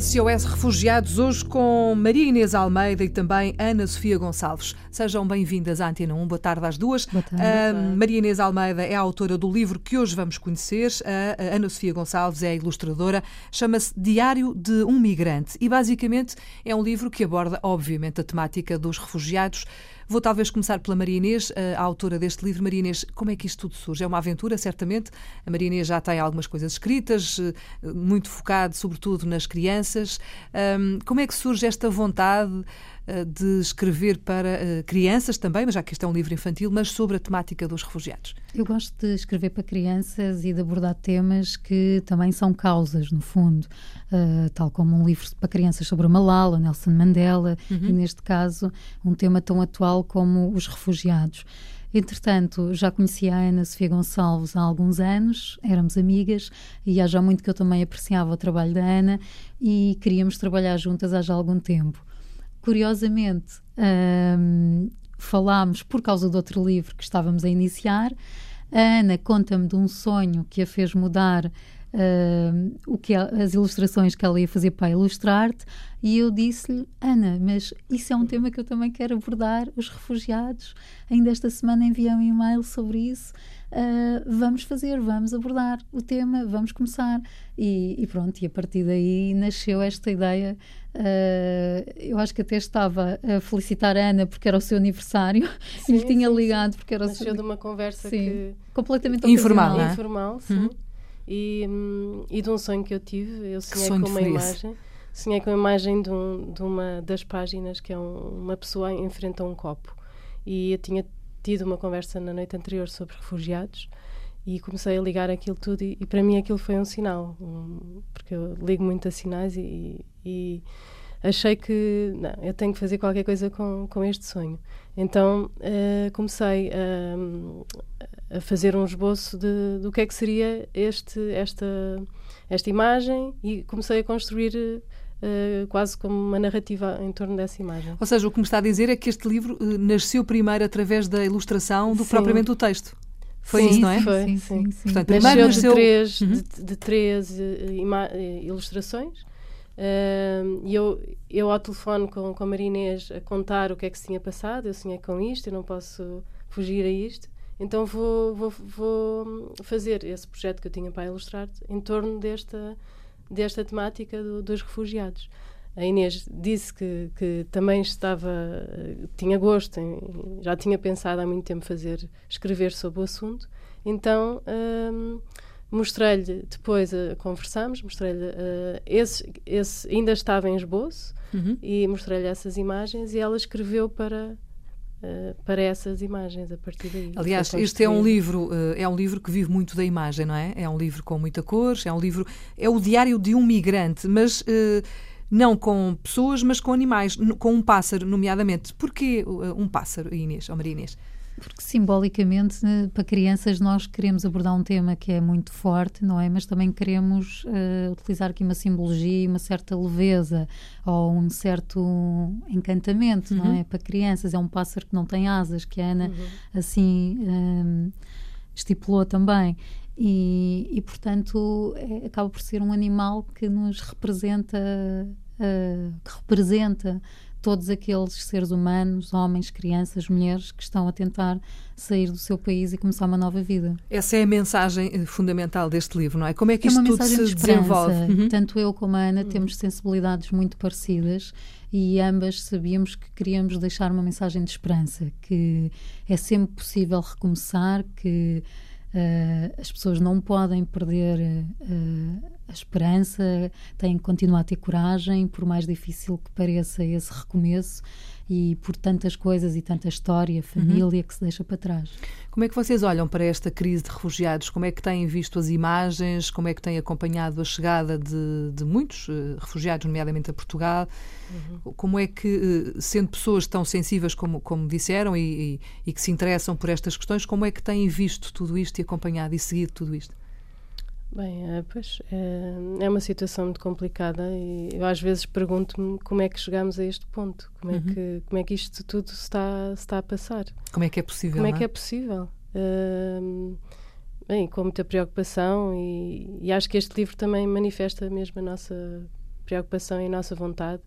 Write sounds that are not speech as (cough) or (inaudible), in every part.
SOS Refugiados, hoje com Maria Inês Almeida e também Ana Sofia Gonçalves. Sejam bem-vindas à Antena 1. Boa tarde às duas. Boa tarde. Uh, Maria Inês Almeida é a autora do livro que hoje vamos conhecer. A Ana Sofia Gonçalves é a ilustradora. Chama-se Diário de um Migrante e, basicamente, é um livro que aborda, obviamente, a temática dos refugiados. Vou talvez começar pela Maria Inês, a autora deste livro. Maria Inês, como é que isto tudo surge? É uma aventura, certamente. A Maria Inês já tem algumas coisas escritas, eh, muito focado, sobretudo, nas crianças. Como é que surge esta vontade de escrever para eh, crianças também, mas já que este é um livro infantil, mas sobre a temática dos refugiados? Eu gosto de escrever para crianças e de abordar temas que também são causas, no fundo, uh, tal como um livro para crianças sobre Malala, Nelson Mandela, uhum. e neste caso um tema tão atual como os refugiados. Entretanto, já conhecia a Ana Sofia Gonçalves há alguns anos, éramos amigas e há já muito que eu também apreciava o trabalho da Ana e queríamos trabalhar juntas há já algum tempo. Curiosamente, um, falámos por causa do outro livro que estávamos a iniciar. A Ana conta-me de um sonho que a fez mudar uh, o que as ilustrações que ela ia fazer para ilustrar-te e eu disse-lhe, Ana, mas isso é um tema que eu também quero abordar, os refugiados. Ainda esta semana enviei um e-mail sobre isso uh, vamos fazer, vamos abordar o tema, vamos começar. E, e pronto, e a partir daí nasceu esta ideia. Uh, eu acho que até estava a felicitar a Ana porque era o seu aniversário (laughs) sim, e lhe tinha ligado porque era nasceu o seu. de uma conversa sim, que... completamente informal. É? Informal, sim. Uhum. E, e de um sonho que eu tive, eu sonhei com uma imagem. Sonhei com a imagem de, um, de, uma das páginas que é um, uma pessoa em frente a um copo. E eu tinha tido uma conversa na noite anterior sobre refugiados e comecei a ligar aquilo tudo e, e para mim aquilo foi um sinal um, porque eu ligo muito a sinais e, e, achei que não, eu tenho que fazer qualquer coisa com, com este sonho então uh, comecei a, a, fazer um esboço de, do que é que seria este esta esta imagem e comecei a construir Uh, quase como uma narrativa em torno dessa imagem. Ou seja, o que me está a dizer é que este livro uh, nasceu primeiro através da ilustração do que propriamente do texto. Foi sim, isso, não é? Foi, sim. sim, sim. Portanto, primeiro nasceu, nasceu... de três, uhum. de, de, três uh, ilustrações. E eu, eu ao telefone com, com a Marinês a contar o que é que se tinha passado, eu sonhei com isto, eu não posso fugir a isto. Então vou, vou, vou fazer esse projeto que eu tinha para ilustrar em torno desta desta temática do, dos refugiados. A Inês disse que, que também estava, tinha gosto, em, já tinha pensado há muito tempo fazer, escrever sobre o assunto. Então hum, mostrei-lhe, depois uh, conversámos, mostrei-lhe, uh, esse, esse ainda estava em esboço uhum. e mostrei-lhe essas imagens e ela escreveu para Uh, para essas imagens a partir daí. Aliás, este é um livro é um livro que vive muito da imagem, não é? É um livro com muita cor, é um livro é o diário de um migrante, mas não com pessoas, mas com animais, com um pássaro, nomeadamente. Porquê um pássaro, Inês, ou Maria Inês? Porque simbolicamente, né, para crianças, nós queremos abordar um tema que é muito forte, não é? Mas também queremos uh, utilizar aqui uma simbologia e uma certa leveza ou um certo encantamento, uhum. não é? Para crianças, é um pássaro que não tem asas, que a Ana uhum. assim um, eh, estipulou também. E, e portanto, é, acaba por ser um animal que nos representa, uh, que representa todos aqueles seres humanos, homens, crianças, mulheres, que estão a tentar sair do seu país e começar uma nova vida. Essa é a mensagem eh, fundamental deste livro, não é? Como é que é isto tudo se de desenvolve? Uhum. Tanto eu como a Ana uhum. temos sensibilidades muito parecidas e ambas sabíamos que queríamos deixar uma mensagem de esperança, que é sempre possível recomeçar, que uh, as pessoas não podem perder uh, a esperança, têm que continuar a ter coragem, por mais difícil que pareça esse recomeço e por tantas coisas e tanta história, uhum. família uhum. que se deixa para trás. Como é que vocês olham para esta crise de refugiados? Como é que têm visto as imagens? Como é que têm acompanhado a chegada de, de muitos uh, refugiados, nomeadamente a Portugal? Uhum. Como é que, uh, sendo pessoas tão sensíveis como, como disseram e, e, e que se interessam por estas questões, como é que têm visto tudo isto e acompanhado e seguido tudo isto? Bem, é, pois é, é, uma situação muito complicada e eu às vezes pergunto-me como é que chegamos a este ponto, como, é uhum. é, que, como é que isto tudo se está, se está a passar. Como é que é possível? Como é, é que é possível? Uh, bem, com muita preocupação e, e, acho que este livro também manifesta mesmo a nossa preocupação e a nossa vontade.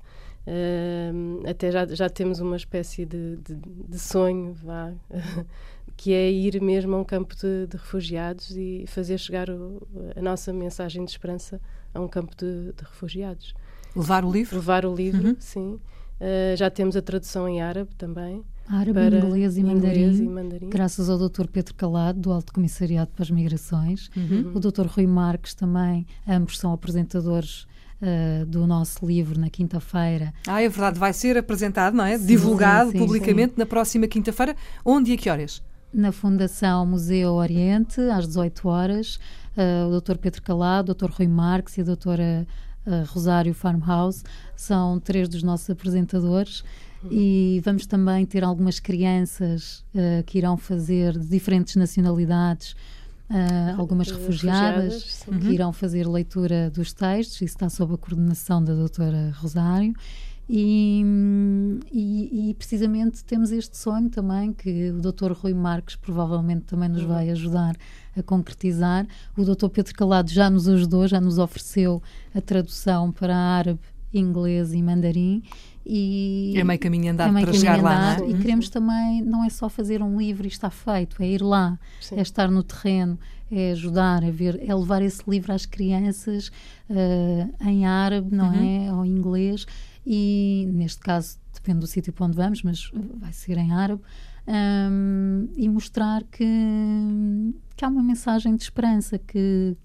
Uh, até já, já temos uma espécie de, de, de sonho, vá, (laughs) que é ir mesmo a um campo de, de refugiados e fazer chegar o, a nossa mensagem de esperança a um campo de, de refugiados. Levar o livro? Levar o livro, uhum. sim. Uh, já temos a tradução em árabe também. Árabe, inglês, e, inglês mandarim, e mandarim, graças ao Dr. Pedro Calado, do Alto Comissariado para as Migrações. Uhum. O Dr. Rui Marques também, ambos são apresentadores Uh, do nosso livro na quinta-feira. Ah, é verdade, vai ser apresentado, não é? Sim, Divulgado sim, sim, publicamente na próxima quinta-feira. Onde e a que horas? Na Fundação Museu Oriente, às 18 horas. Uh, o Dr. Pedro Calado, o Dr. Rui Marques e a Dra. Uh, Rosário Farmhouse são três dos nossos apresentadores. E vamos também ter algumas crianças uh, que irão fazer de diferentes nacionalidades Uh, algumas refugiadas, refugiadas que irão fazer leitura dos textos, isso está sob a coordenação da doutora Rosário. E, e, e, precisamente temos este sonho também que o Dr. Rui Marques provavelmente também nos vai ajudar a concretizar. O Dr. Pedro Calado já nos ajudou, já nos ofereceu a tradução para árabe, inglês e mandarim e é meio caminho andado é meio para chegar lá, não é? E queremos também, não é só fazer um livro e está feito, é ir lá, Sim. é estar no terreno, é ajudar, é ver, é levar esse livro às crianças uh, em árabe, não uhum. é? Ou em inglês, e neste caso depende do sítio para onde vamos, mas vai ser em árabe, um, e mostrar que, que há uma mensagem de esperança, que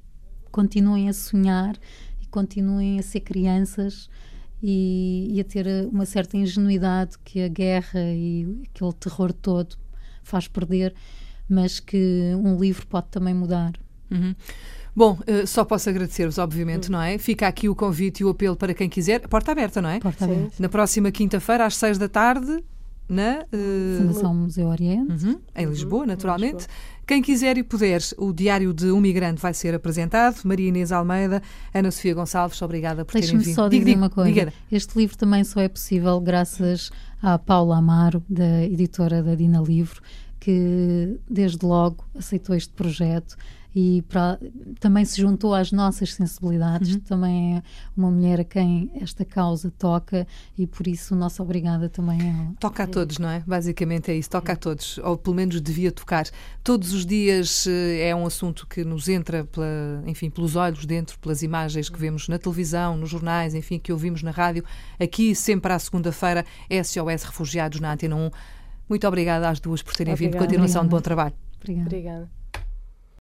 continuem a sonhar e continuem a ser crianças e, e a ter uma certa ingenuidade que a guerra e aquele terror todo faz perder, mas que um livro pode também mudar. Uhum. Bom, uh, só posso agradecer-vos, obviamente, uhum. não é? Fica aqui o convite e o apelo para quem quiser. Porta aberta, não é? Porta aberta. Na próxima quinta-feira, às seis da tarde, na uh, Fundação Museu Oriente, uhum, em Lisboa, naturalmente. Lisboa. Quem quiser e puder, o Diário de um Migrante vai ser apresentado. Maria Inês Almeida, Ana Sofia Gonçalves, obrigada por terem vindo. só dizer diga, uma coisa. Diga. Este livro também só é possível graças à Paula Amaro, da editora da Dina Livro, que desde logo aceitou este projeto e pra, também se juntou às nossas sensibilidades. Uhum. Também é uma mulher a quem esta causa toca e por isso nossa obrigada também é ela. Toca a todos, não é? Basicamente é isso, toca a todos, ou pelo menos devia tocar. Todos os dias eh, é um assunto que nos entra, pela, enfim, pelos olhos dentro, pelas imagens que vemos na televisão, nos jornais, enfim, que ouvimos na rádio. Aqui, sempre à segunda-feira, SOS Refugiados na Antena 1. Muito obrigada às duas por terem obrigada. vindo. Continuação obrigada. de bom trabalho. Obrigada. obrigada.